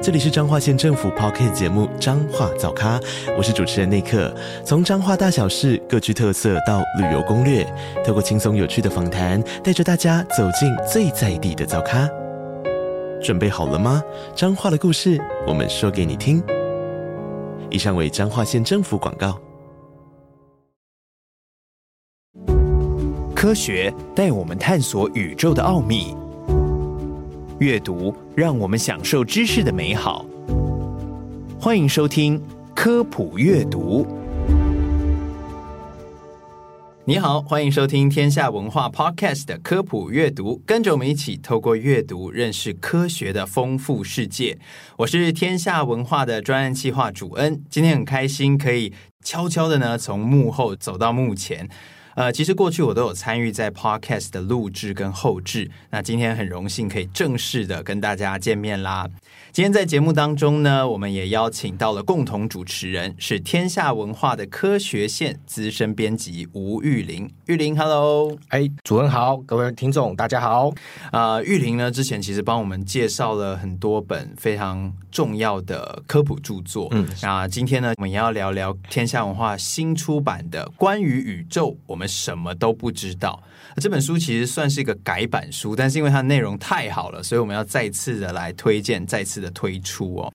这里是彰化县政府 Podcast 节目《彰化早咖》，我是主持人内克。从彰化大小事各具特色到旅游攻略，透过轻松有趣的访谈，带着大家走进最在地的早咖。准备好了吗？彰化的故事，我们说给你听。以上为彰化县政府广告。科学带我们探索宇宙的奥秘。阅读让我们享受知识的美好。欢迎收听科普阅读。你好，欢迎收听天下文化 Podcast 的科普阅读，跟着我们一起透过阅读认识科学的丰富世界。我是天下文化的专案企划主恩，今天很开心可以悄悄的呢从幕后走到幕前。呃，其实过去我都有参与在 Podcast 的录制跟后制，那今天很荣幸可以正式的跟大家见面啦。今天在节目当中呢，我们也邀请到了共同主持人，是天下文化的科学线资深编辑吴玉玲。玉玲，Hello，哎，主任好，各位听众大家好。呃，玉玲呢之前其实帮我们介绍了很多本非常重要的科普著作，嗯，那今天呢，我们也要聊聊天下文化新出版的《关于宇宙，我们什么都不知道》。这本书其实算是一个改版书，但是因为它内容太好了，所以我们要再次的来推荐，再次的推出哦。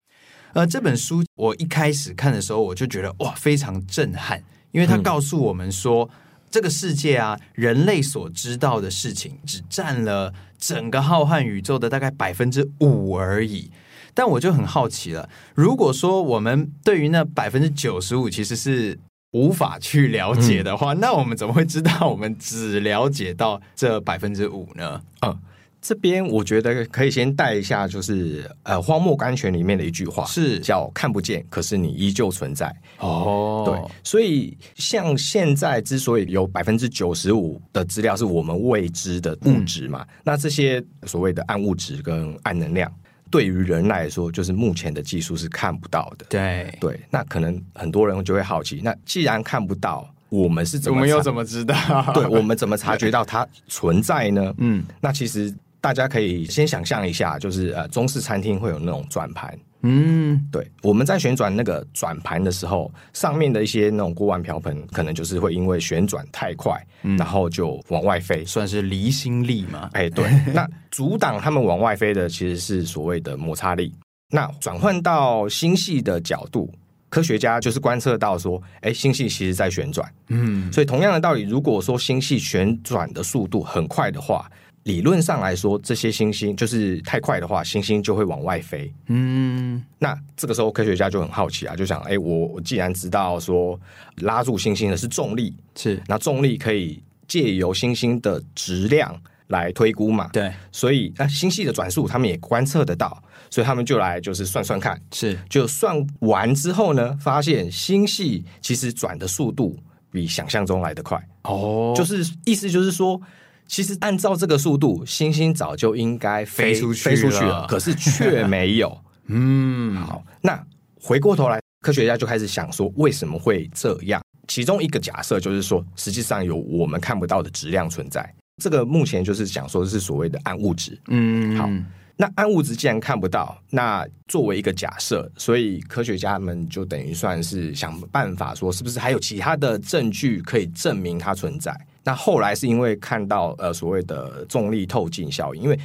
呃，这本书我一开始看的时候，我就觉得哇，非常震撼，因为它告诉我们说，嗯、这个世界啊，人类所知道的事情只占了整个浩瀚宇宙的大概百分之五而已。但我就很好奇了，如果说我们对于那百分之九十五其实是无法去了解的话，嗯、那我们怎么会知道我们只了解到这百分之五呢？嗯，这边我觉得可以先带一下，就是呃，《荒漠甘泉》里面的一句话是叫“看不见，可是你依旧存在”。哦，对，所以像现在之所以有百分之九十五的资料是我们未知的物质嘛，嗯、那这些所谓的暗物质跟暗能量。对于人来说，就是目前的技术是看不到的。对对，那可能很多人就会好奇，那既然看不到，我们是怎么？我们又怎么知道？对，我们怎么察觉到它存在呢？嗯，那其实大家可以先想象一下，就是呃，中式餐厅会有那种转盘。嗯，对，我们在旋转那个转盘的时候，上面的一些那种锅碗瓢盆，可能就是会因为旋转太快，嗯、然后就往外飞，算是离心力嘛？哎，对，那阻挡他们往外飞的，其实是所谓的摩擦力。那转换到星系的角度，科学家就是观测到说，哎，星系其实在旋转。嗯，所以同样的道理，如果说星系旋转的速度很快的话，理论上来说，这些星星就是太快的话，星星就会往外飞。嗯，那这个时候科学家就很好奇啊，就想：哎，我我既然知道说拉住星星的是重力，是那重力可以借由星星的质量来推估嘛？对，所以那星系的转速他们也观测得到，所以他们就来就是算算看，是就算完之后呢，发现星系其实转的速度比想象中来得快。哦，就是意思就是说。其实按照这个速度，星星早就应该飞，飞出去飞出去了，可是却没有。嗯，好，那回过头来，科学家就开始想说，为什么会这样？其中一个假设就是说，实际上有我们看不到的质量存在。这个目前就是讲说是所谓的暗物质。嗯，好，那暗物质既然看不到，那作为一个假设，所以科学家们就等于算是想办法说，是不是还有其他的证据可以证明它存在？那后来是因为看到呃所谓的重力透镜效应，因为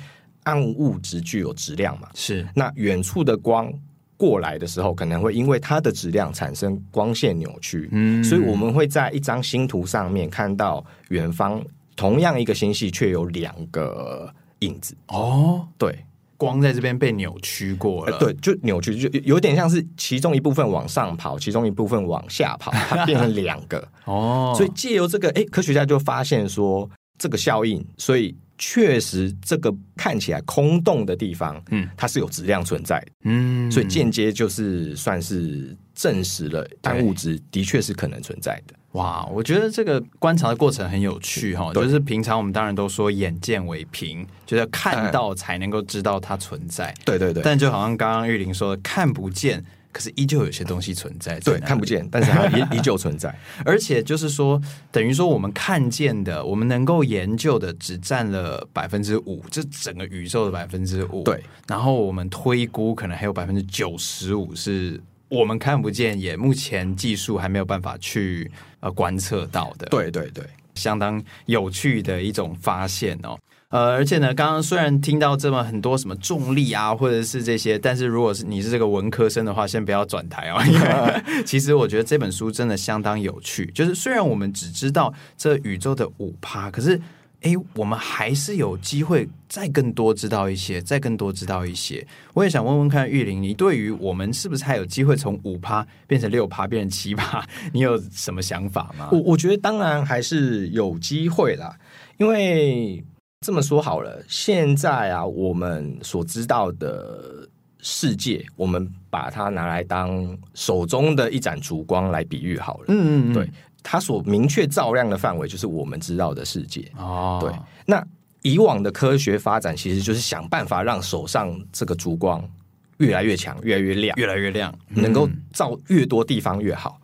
暗物质具有质量嘛，是。那远处的光过来的时候，可能会因为它的质量产生光线扭曲，嗯，所以我们会在一张星图上面看到远方同样一个星系却有两个影子。哦，对。光在这边被扭曲过了，对，就扭曲，就有点像是其中一部分往上跑，其中一部分往下跑，它变成两个 哦。所以借由这个，哎，科学家就发现说这个效应，所以确实这个看起来空洞的地方，嗯，它是有质量存在的，嗯，所以间接就是算是证实了暗物质的确是可能存在的。哇，我觉得这个观察的过程很有趣哈，就是平常我们当然都说眼见为凭，就是看到才能够知道它存在。对对对，但就好像刚刚玉玲说的，看不见。可是依旧有些东西存在，在，对，看不见，但是它依依旧存在。而且就是说，等于说我们看见的，我们能够研究的，只占了百分之五，这整个宇宙的百分之五。对，然后我们推估，可能还有百分之九十五是我们看不见，也目前技术还没有办法去呃观测到的。对对对，相当有趣的一种发现哦。呃，而且呢，刚刚虽然听到这么很多什么重力啊，或者是这些，但是如果是你是这个文科生的话，先不要转台哦。因为其实我觉得这本书真的相当有趣。就是虽然我们只知道这宇宙的五趴，可是哎，我们还是有机会再更多知道一些，再更多知道一些。我也想问问看玉玲，你对于我们是不是还有机会从五趴变成六趴，变成七趴，你有什么想法吗？我我觉得当然还是有机会啦，因为。这么说好了，现在啊，我们所知道的世界，我们把它拿来当手中的一盏烛光来比喻好了。嗯嗯嗯，对，它所明确照亮的范围就是我们知道的世界。哦，对。那以往的科学发展，其实就是想办法让手上这个烛光越来越强，越来越亮，越来越亮，能够照越多地方越好。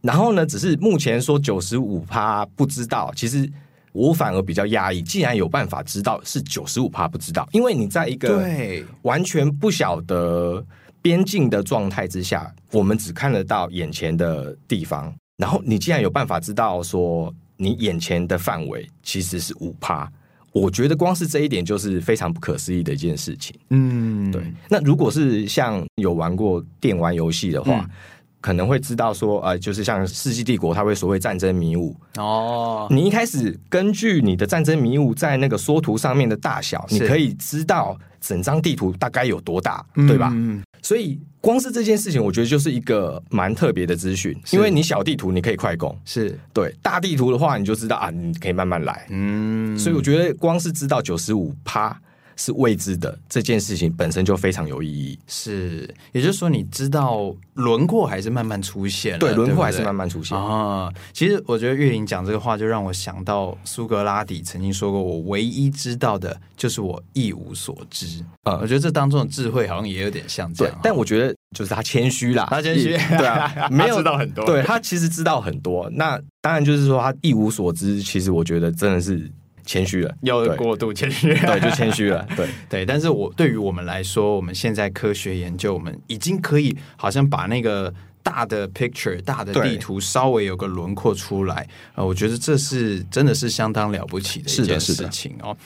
然后呢，只是目前说九十五趴不知道，其实。我反而比较压抑，既然有办法知道是九十五趴不知道，因为你在一个完全不晓得边境的状态之下，我们只看得到眼前的地方。然后你既然有办法知道说你眼前的范围其实是五趴，我觉得光是这一点就是非常不可思议的一件事情。嗯，对。那如果是像有玩过电玩游戏的话。嗯可能会知道说，呃，就是像《世纪帝国》，它会所谓战争迷雾哦。你一开始根据你的战争迷雾在那个缩图上面的大小，你可以知道整张地图大概有多大，对吧？嗯。所以光是这件事情，我觉得就是一个蛮特别的资讯，因为你小地图你可以快攻，是对大地图的话，你就知道啊，你可以慢慢来。嗯。所以我觉得光是知道九十五趴。是未知的这件事情本身就非常有意义，是，也就是说，你知道轮廓还是慢慢出现，对，轮廓还是慢慢出现啊。其实我觉得玉玲讲这个话，就让我想到苏格拉底曾经说过：“我唯一知道的就是我一无所知。”嗯，我觉得这当中的智慧好像也有点像这样，但我觉得就是他谦虚啦，他谦虚，对啊，没有知道很多，对他其实知道很多。那当然就是说他一无所知，其实我觉得真的是。谦虚了，又过度谦虚，对，就谦虚了，对对。但是我对于我们来说，我们现在科学研究，我们已经可以好像把那个大的 picture、大的地图稍微有个轮廓出来啊，我觉得这是真的是相当了不起的一件事情哦。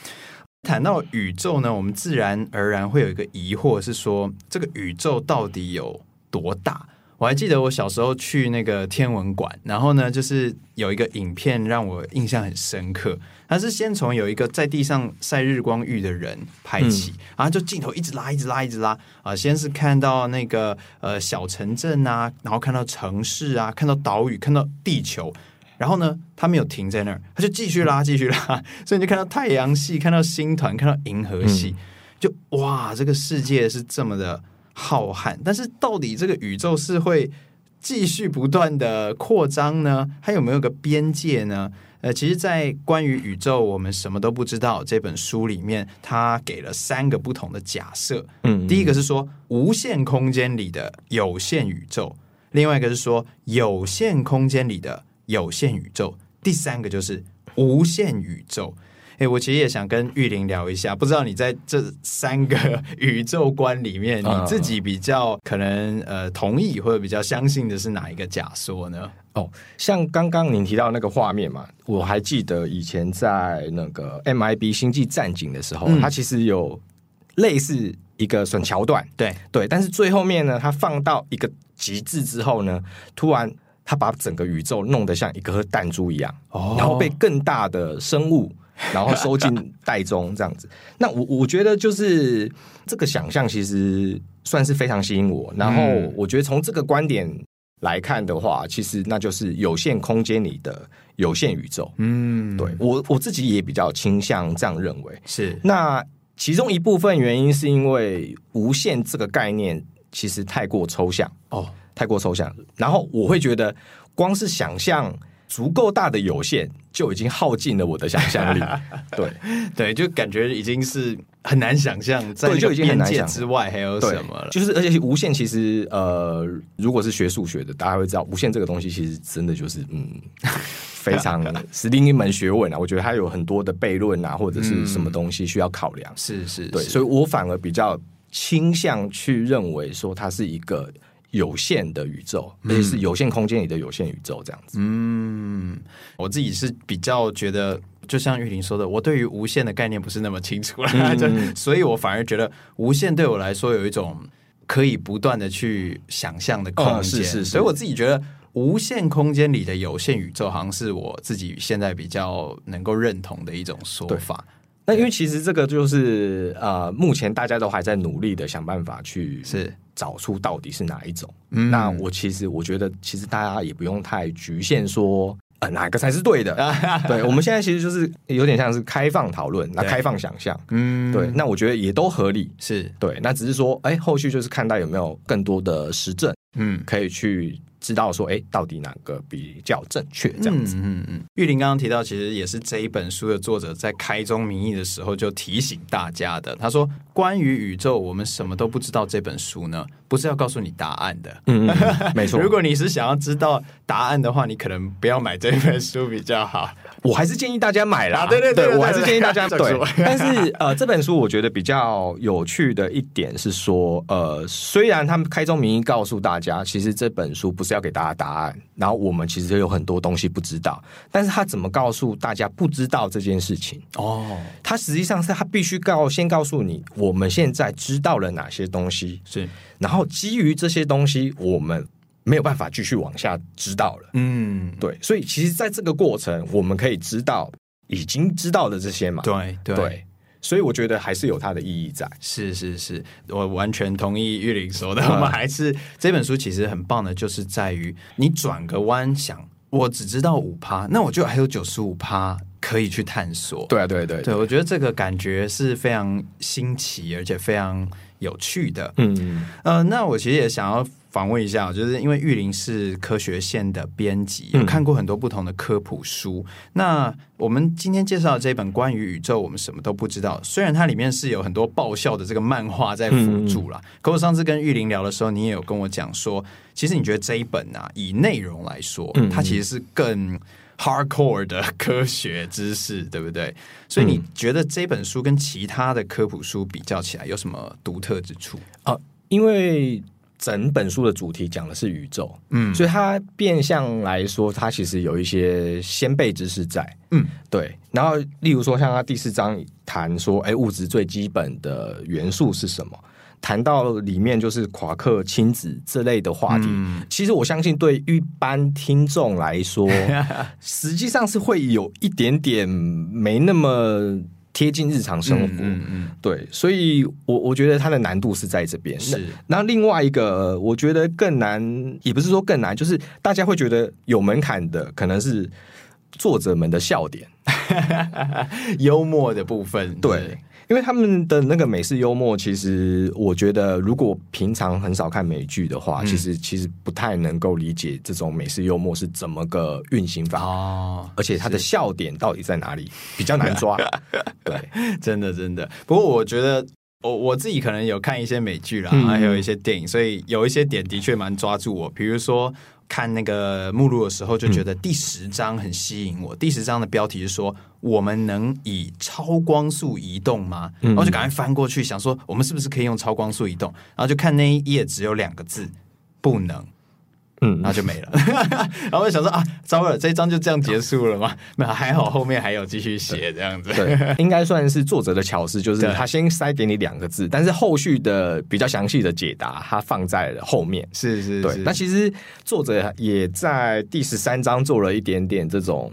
谈到宇宙呢，我们自然而然会有一个疑惑，是说这个宇宙到底有多大？我还记得我小时候去那个天文馆，然后呢，就是有一个影片让我印象很深刻。它是先从有一个在地上晒日光浴的人拍起，嗯、然后就镜头一直拉，一直拉，一直拉啊！先是看到那个呃小城镇啊，然后看到城市啊，看到岛屿，看到地球，然后呢，他没有停在那儿，他就继续拉，继续拉，所以你就看到太阳系，看到星团，看到银河系，嗯、就哇，这个世界是这么的。浩瀚，但是到底这个宇宙是会继续不断的扩张呢？还有没有个边界呢？呃，其实，在关于宇宙我们什么都不知道这本书里面，它给了三个不同的假设。嗯，第一个是说无限空间里的有限宇宙，另外一个是说有限空间里的有限宇宙，第三个就是无限宇宙。哎，我其实也想跟玉玲聊一下，不知道你在这三个 宇宙观里面，你自己比较可能呃同意或者比较相信的是哪一个假说呢？哦，像刚刚您提到那个画面嘛，我还记得以前在那个 MIB 星际战警的时候，嗯、它其实有类似一个算桥段，对对，但是最后面呢，它放到一个极致之后呢，突然它把整个宇宙弄得像一颗弹珠一样，哦，然后被更大的生物。然后收进袋中，这样子。那我我觉得就是这个想象，其实算是非常吸引我。然后我觉得从这个观点来看的话，其实那就是有限空间里的有限宇宙。嗯，对，我我自己也比较倾向这样认为。是。那其中一部分原因是因为无限这个概念其实太过抽象哦，太过抽象。然后我会觉得，光是想象足够大的有限，就已经耗尽了我的想象力。对对，就感觉已经是很难想象，在就已经边界之外还有什么了。就是而且无限其实呃，如果是学数学的，大家会知道，无限这个东西其实真的就是嗯，非常是另一门学问啊。我觉得它有很多的悖论啊，或者是什么东西需要考量。嗯、是是，对，所以我反而比较倾向去认为说它是一个。有限的宇宙，而且是有限空间里的有限宇宙，这样子。嗯，我自己是比较觉得，就像玉玲说的，我对于无限的概念不是那么清楚了，嗯、所以我反而觉得无限对我来说有一种可以不断的去想象的空间。哦、是是是，所以我自己觉得无限空间里的有限宇宙，好像是我自己现在比较能够认同的一种说法。那因为其实这个就是呃，目前大家都还在努力的想办法去是找出到底是哪一种。嗯，那我其实我觉得，其实大家也不用太局限说呃哪个才是对的。对，我们现在其实就是有点像是开放讨论，那开放想象。嗯，对，那我觉得也都合理。是对，那只是说，哎，后续就是看到有没有更多的实证，嗯，可以去。知道说，哎，到底哪个比较正确？这样子。嗯嗯嗯。玉玲刚刚提到，其实也是这一本书的作者在开宗明义的时候就提醒大家的。他说：“关于宇宙，我们什么都不知道。”这本书呢，不是要告诉你答案的。嗯，没错。如果你是想要知道答案的话，你可能不要买这本书比较好。我还是建议大家买啦。对对对，我还是建议大家对。但是呃，这本书我觉得比较有趣的一点是说，呃，虽然他们开宗明义告诉大家，其实这本书不是要给大家答案，然后我们其实有很多东西不知道，但是他怎么告诉大家不知道这件事情？哦，他实际上是他必须告先告诉你，我们现在知道了哪些东西是，然后基于这些东西，我们。没有办法继续往下知道了，嗯，对，所以其实，在这个过程，我们可以知道已经知道的这些嘛，对对，对，所以我觉得还是有它的意义在。是是是，我完全同意玉林说的。我们还是这本书其实很棒的，就是在于你转个弯想，我只知道五趴，那我就还有九十五趴可以去探索。对对对，对，我觉得这个感觉是非常新奇，而且非常有趣的。嗯呃，那我其实也想要。访问一下，就是因为玉林是科学线的编辑，有看过很多不同的科普书。嗯、那我们今天介绍的这本关于宇宙，我们什么都不知道。虽然它里面是有很多爆笑的这个漫画在辅助啦，嗯、可我上次跟玉林聊的时候，你也有跟我讲说，其实你觉得这一本啊，以内容来说，它其实是更 hardcore 的科学知识，对不对？所以你觉得这本书跟其他的科普书比较起来，有什么独特之处啊？因为整本书的主题讲的是宇宙，嗯，所以它变相来说，它其实有一些先辈知识在，嗯，对。然后，例如说，像它第四章谈说，哎，物质最基本的元素是什么？谈到里面就是夸克亲子这类的话题。嗯，其实我相信，对一般听众来说，实际上是会有一点点没那么。贴近日常生活，嗯嗯嗯、对，所以我我觉得它的难度是在这边。是，那另外一个，我觉得更难，也不是说更难，就是大家会觉得有门槛的，可能是作者们的笑点，幽默的部分，对。因为他们的那个美式幽默，其实我觉得，如果平常很少看美剧的话，嗯、其实其实不太能够理解这种美式幽默是怎么个运行法哦。而且它的笑点到底在哪里，比较难抓。对，真的真的。不过我觉得，我我自己可能有看一些美剧啦，嗯、还有一些电影，所以有一些点的确蛮抓住我。比如说。看那个目录的时候，就觉得第十章很吸引我。嗯、第十章的标题是说：“我们能以超光速移动吗？”嗯、然后就赶快翻过去，想说我们是不是可以用超光速移动？然后就看那一页，只有两个字：“不能。”嗯，然后就没了。然后我就想说啊，糟了，这一章就这样结束了吗？那，还好后面还有继续写这样子。对，应该算是作者的巧思，就是他先塞给你两个字，但是后续的比较详细的解答，他放在了后面。是是，是，对。那其实作者也在第十三章做了一点点这种。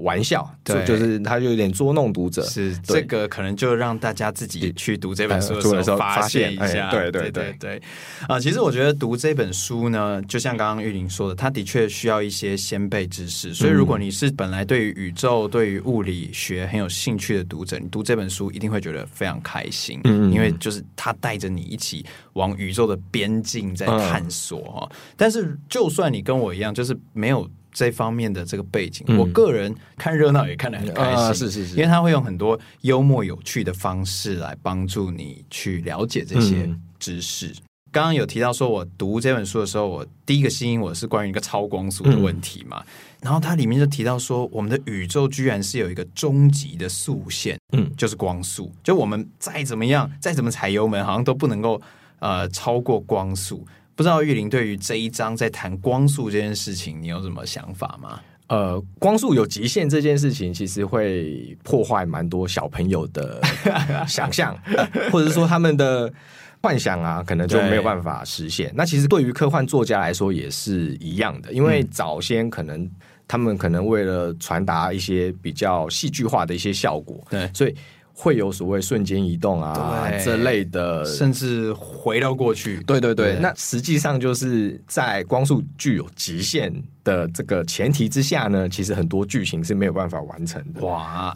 玩笑，对，就是他就有点捉弄读者，是这个可能就让大家自己去读这本书的时候发现一下，对对对。对啊！其实我觉得读这本书呢，就像刚刚玉玲说的，它的确需要一些先辈知识，所以如果你是本来对于宇宙、对于物理学很有兴趣的读者，你读这本书一定会觉得非常开心，嗯，因为就是他带着你一起往宇宙的边境在探索哈。但是就算你跟我一样，就是没有。这方面的这个背景，嗯、我个人看热闹也看得很开心，啊、是是是，因为他会用很多幽默有趣的方式来帮助你去了解这些知识。嗯、刚刚有提到说，我读这本书的时候，我第一个吸引我是关于一个超光速的问题嘛，嗯、然后它里面就提到说，我们的宇宙居然是有一个终极的速限，嗯，就是光速，就我们再怎么样，再怎么踩油门，好像都不能够呃超过光速。不知道玉林对于这一章在谈光速这件事情，你有什么想法吗？呃，光速有极限这件事情，其实会破坏蛮多小朋友的想象，或者是说他们的幻想啊，可能就没有办法实现。那其实对于科幻作家来说也是一样的，因为早先可能他们可能为了传达一些比较戏剧化的一些效果，对，所以。会有所谓瞬间移动啊对这类的，甚至回到过去。对对对，对那实际上就是在光速具有极限的这个前提之下呢，其实很多剧情是没有办法完成的。哇！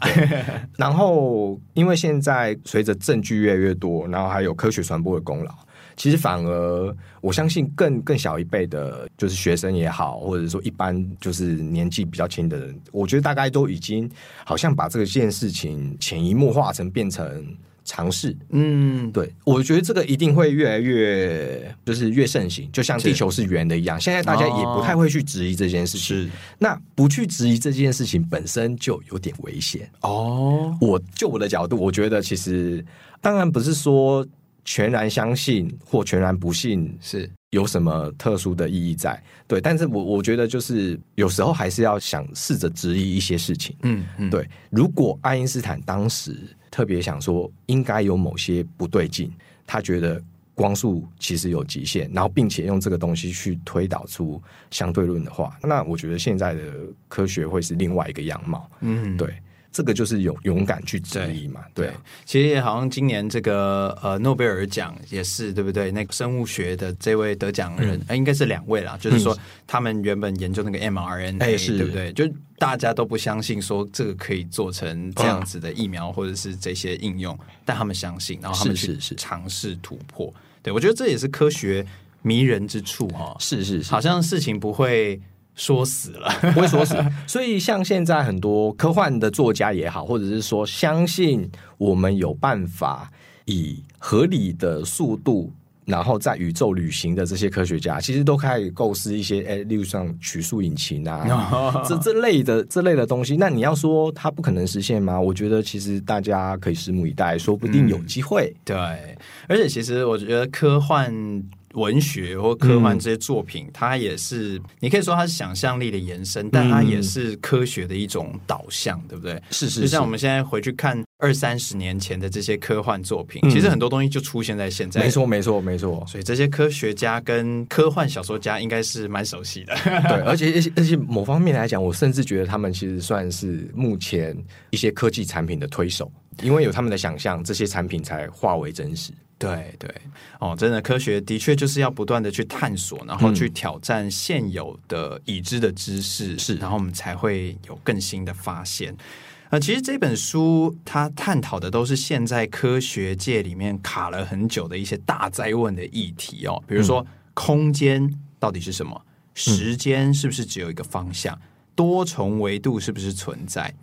然后因为现在随着证据越来越多，然后还有科学传播的功劳。其实反而，我相信更更小一辈的，就是学生也好，或者说一般就是年纪比较轻的人，我觉得大概都已经好像把这个件事情潜移默化成变成常识。嗯，对，我觉得这个一定会越来越就是越盛行，就像地球是圆的一样。是现在大家也不太会去质疑这件事情。是，那不去质疑这件事情本身就有点危险。哦，我就我的角度，我觉得其实当然不是说。全然相信或全然不信是有什么特殊的意义在？对，但是我我觉得就是有时候还是要想试着质疑一些事情。嗯嗯，对。如果爱因斯坦当时特别想说应该有某些不对劲，他觉得光速其实有极限，然后并且用这个东西去推导出相对论的话，那我觉得现在的科学会是另外一个样貌。嗯，对。这个就是勇勇敢去质疑嘛，对，对。其实好像今年这个呃诺贝尔奖也是对不对？那个生物学的这位得奖人，嗯、应该是两位啦。就是说他们原本研究那个 mRNA，哎、是对不对？就大家都不相信说这个可以做成这样子的疫苗，或者是这些应用，嗯、但他们相信，然后他们去尝试突破。是是是对，我觉得这也是科学迷人之处哈。是是是，好像事情不会。说死了，不会说死。所以，像现在很多科幻的作家也好，或者是说相信我们有办法以合理的速度，然后在宇宙旅行的这些科学家，其实都开始构思一些，哎，例如像曲速引擎啊，这这类的这类的东西。那你要说它不可能实现吗？我觉得其实大家可以拭目以待，说不定有机会。嗯，对，而且其实我觉得科幻。文学或科幻这些作品，嗯、它也是你可以说它是想象力的延伸，但它也是科学的一种导向，对不对？是是，是，就像我们现在回去看二三十年前的这些科幻作品，嗯、其实很多东西就出现在现在。没错，没错，没错。所以这些科学家跟科幻小说家应该是蛮熟悉的。对，而且而且而且某方面来讲，我甚至觉得他们其实算是目前一些科技产品的推手，因为有他们的想象，这些产品才化为真实。对对哦，真的科学的确就是要不断的去探索，然后去挑战现有的已知的知识，是、嗯，然后我们才会有更新的发现。啊、呃，其实这本书它探讨的都是现在科学界里面卡了很久的一些大灾问的议题哦，比如说、嗯、空间到底是什么？时间是不是只有一个方向？嗯、多重维度是不是存在？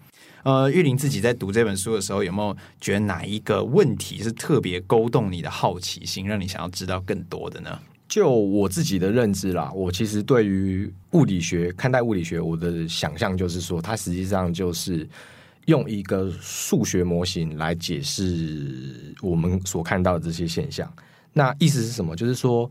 呃，玉林自己在读这本书的时候，有没有觉得哪一个问题是特别勾动你的好奇心，让你想要知道更多的呢？就我自己的认知啦，我其实对于物理学看待物理学，我的想象就是说，它实际上就是用一个数学模型来解释我们所看到的这些现象。那意思是什么？就是说，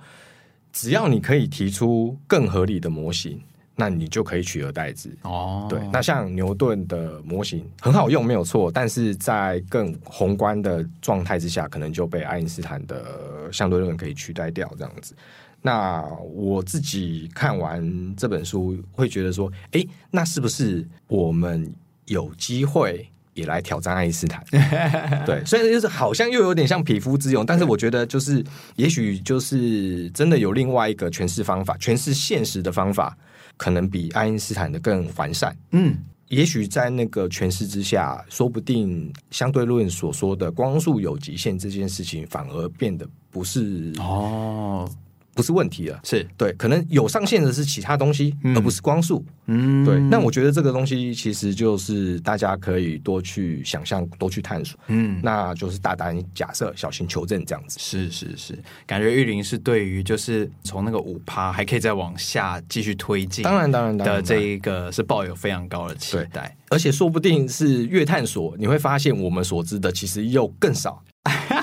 只要你可以提出更合理的模型。那你就可以取而代之哦。对，那像牛顿的模型很好用，没有错，但是在更宏观的状态之下，可能就被爱因斯坦的相对论可以取代掉，这样子。那我自己看完这本书，会觉得说，哎，那是不是我们有机会也来挑战爱因斯坦？对，所以就是好像又有点像匹夫之勇，但是我觉得就是，也许就是真的有另外一个诠释方法，诠释现实的方法。可能比爱因斯坦的更完善。嗯，也许在那个诠释之下，说不定相对论所说的光速有极限这件事情，反而变得不是哦，不是问题了，是对，可能有上限的是其他东西，嗯、而不是光速。嗯，对。那我觉得这个东西其实就是大家可以多去想象，多去探索。嗯，那就是大胆假设，小心求证这样子。是是是，感觉玉林是对于就是从那个五趴还可以再往下继续推进，当然当然当然的这一个是抱有非常高的期待，而且说不定是越探索，你会发现我们所知的其实又更少。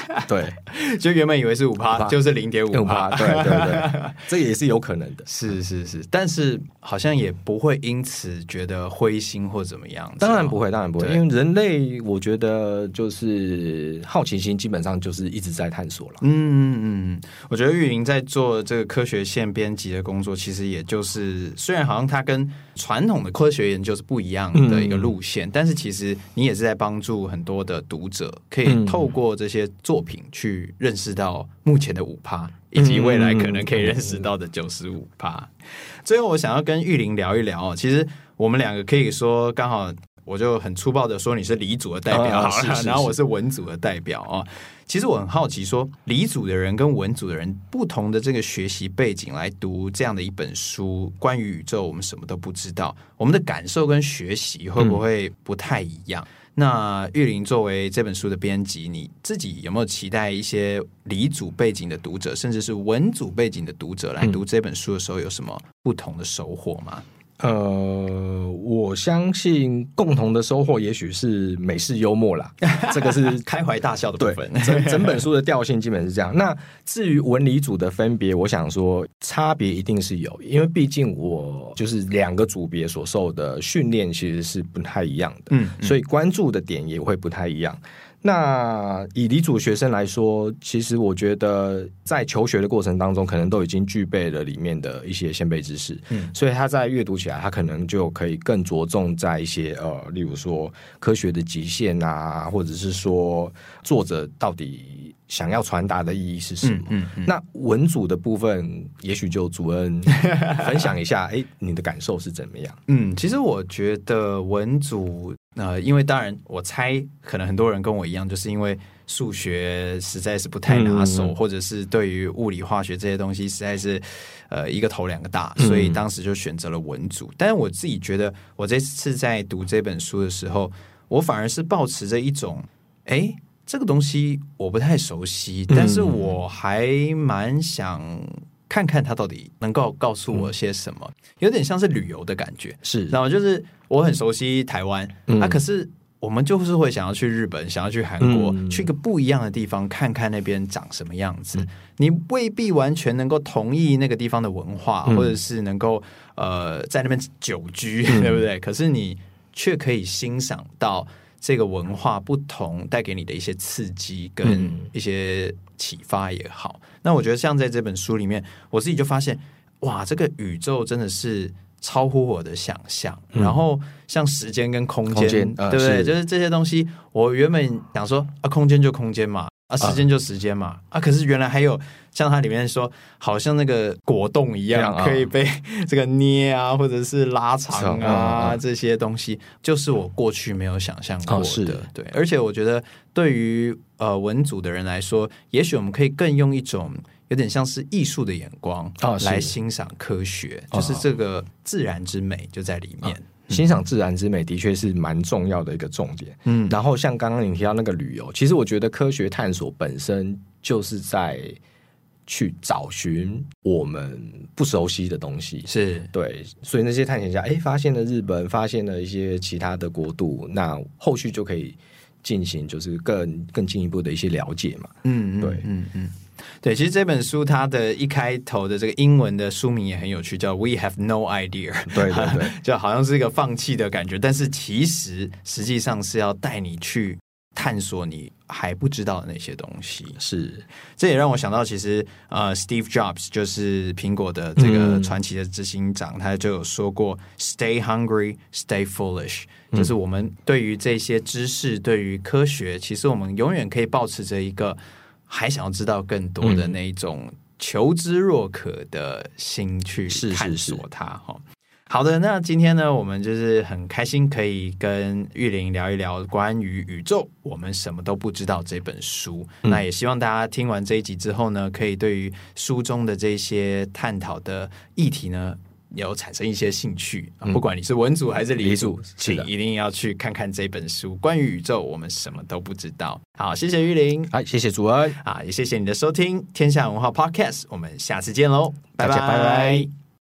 对，就原本以为是五趴，就是零点五趴。对对对，这也是有可能的。是是是，但是好像也不会因此觉得灰心或怎么样。当然不会，当然不会，因为人类，我觉得就是好奇心，基本上就是一直在探索了。嗯嗯嗯，我觉得玉林在做这个科学线编辑的工作，其实也就是虽然好像它跟传统的科学研究是不一样的一个路线，嗯、但是其实你也是在帮助很多的读者，可以透过这些作品去认识到目前的五趴，以及未来可能可以认识到的九十五趴。最后，我想要跟玉林聊一聊哦，其实我们两个可以说刚好。我就很粗暴的说你是理组的代表好了，然后我是文组的代表啊。其实我很好奇，说理组的人跟文组的人不同的这个学习背景来读这样的一本书，关于宇宙，我们什么都不知道，我们的感受跟学习会不会不太一样？嗯、那玉林作为这本书的编辑，你自己有没有期待一些理组背景的读者，甚至是文组背景的读者来读这本书的时候，有什么不同的收获吗？呃，我相信共同的收获也许是美式幽默啦，这个是开怀大笑的部分。整整本书的调性基本是这样。那至于文理组的分别，我想说差别一定是有，因为毕竟我就是两个组别所受的训练其实是不太一样的，嗯，所以关注的点也会不太一样。那以理组学生来说，其实我觉得在求学的过程当中，可能都已经具备了里面的一些先备知识，嗯，所以他在阅读起来，他可能就可以更着重在一些呃，例如说科学的极限啊，或者是说作者到底想要传达的意义是什么？嗯，嗯，嗯，那文组的部分，也许就主任分享一下，哎，你的感受是怎么样？嗯，其实我觉得文组。呃，因为当然，我猜可能很多人跟我一样，就是因为数学实在是不太拿手，嗯、或者是对于物理化学这些东西实在是呃一个头两个大，所以当时就选择了文组。嗯、但是我自己觉得，我这次在读这本书的时候，我反而是保持着一种，哎，这个东西我不太熟悉，但是我还蛮想。看看他到底能够告诉我些什么，有点像是旅游的感觉，是，然后就是我很熟悉台湾，嗯、啊，可是我们就是会想要去日本，想要去韩国，嗯、去一个不一样的地方看看那边长什么样子。嗯、你未必完全能够同意那个地方的文化，嗯、或者是能够呃在那边久居，嗯、对不对？可是你却可以欣赏到这个文化不同带给你的一些刺激跟一些启发也好。那我觉得，像在这本书里面，我自己就发现，哇，这个宇宙真的是超乎我的想象。嗯、然后，像时间跟空间，空间对不对？是就是这些东西，我原本想说啊，空间就空间嘛，啊，时间就时间嘛，啊，啊，可是原来还有像它里面说，好像那个果冻一样，样可以被 这个捏啊，或者是拉长啊，嗯、这些东西，就是我过去没有想象过的。哦、是。的对，而且我觉得，对于呃，文组的人来说，也许我们可以更用一种有点像是艺术的眼光来欣赏科学，就是这个自然之美就在里面。欣赏自然之美的确是蛮重要的一个重点。嗯，然后像刚刚你提到那个旅游，其实我觉得科学探索本身就是在去找寻我们不熟悉的东西。是对，所以那些探险家哎，发现了日本，发现了一些其他的国度，那后续就可以。进行就是更更进一步的一些了解嘛，嗯，对，嗯嗯，对，其实这本书它的一开头的这个英文的书名也很有趣，叫 We Have No Idea，对对对，就好像是一个放弃的感觉，但是其实实际上是要带你去探索你还不知道的那些东西，是，这也让我想到，其实呃，Steve Jobs 就是苹果的这个传奇的执行长，嗯、他就有说过，Stay hungry, stay foolish。就是我们对于这些知识，对于科学，其实我们永远可以保持着一个还想要知道更多的那一种求知若渴的心去探索它。哈，好的，那今天呢，我们就是很开心可以跟玉玲聊一聊关于宇宙，我们什么都不知道这本书。嗯、那也希望大家听完这一集之后呢，可以对于书中的这些探讨的议题呢，有产生一些兴趣。嗯、不管你是文组还是理组，理组请一定要去看看这本书。关于宇宙，我们什么都不知道。好，谢谢玉玲，好，谢谢主恩，啊，也谢谢你的收听，天下文化 Podcast，我们下次见喽，拜拜，拜拜。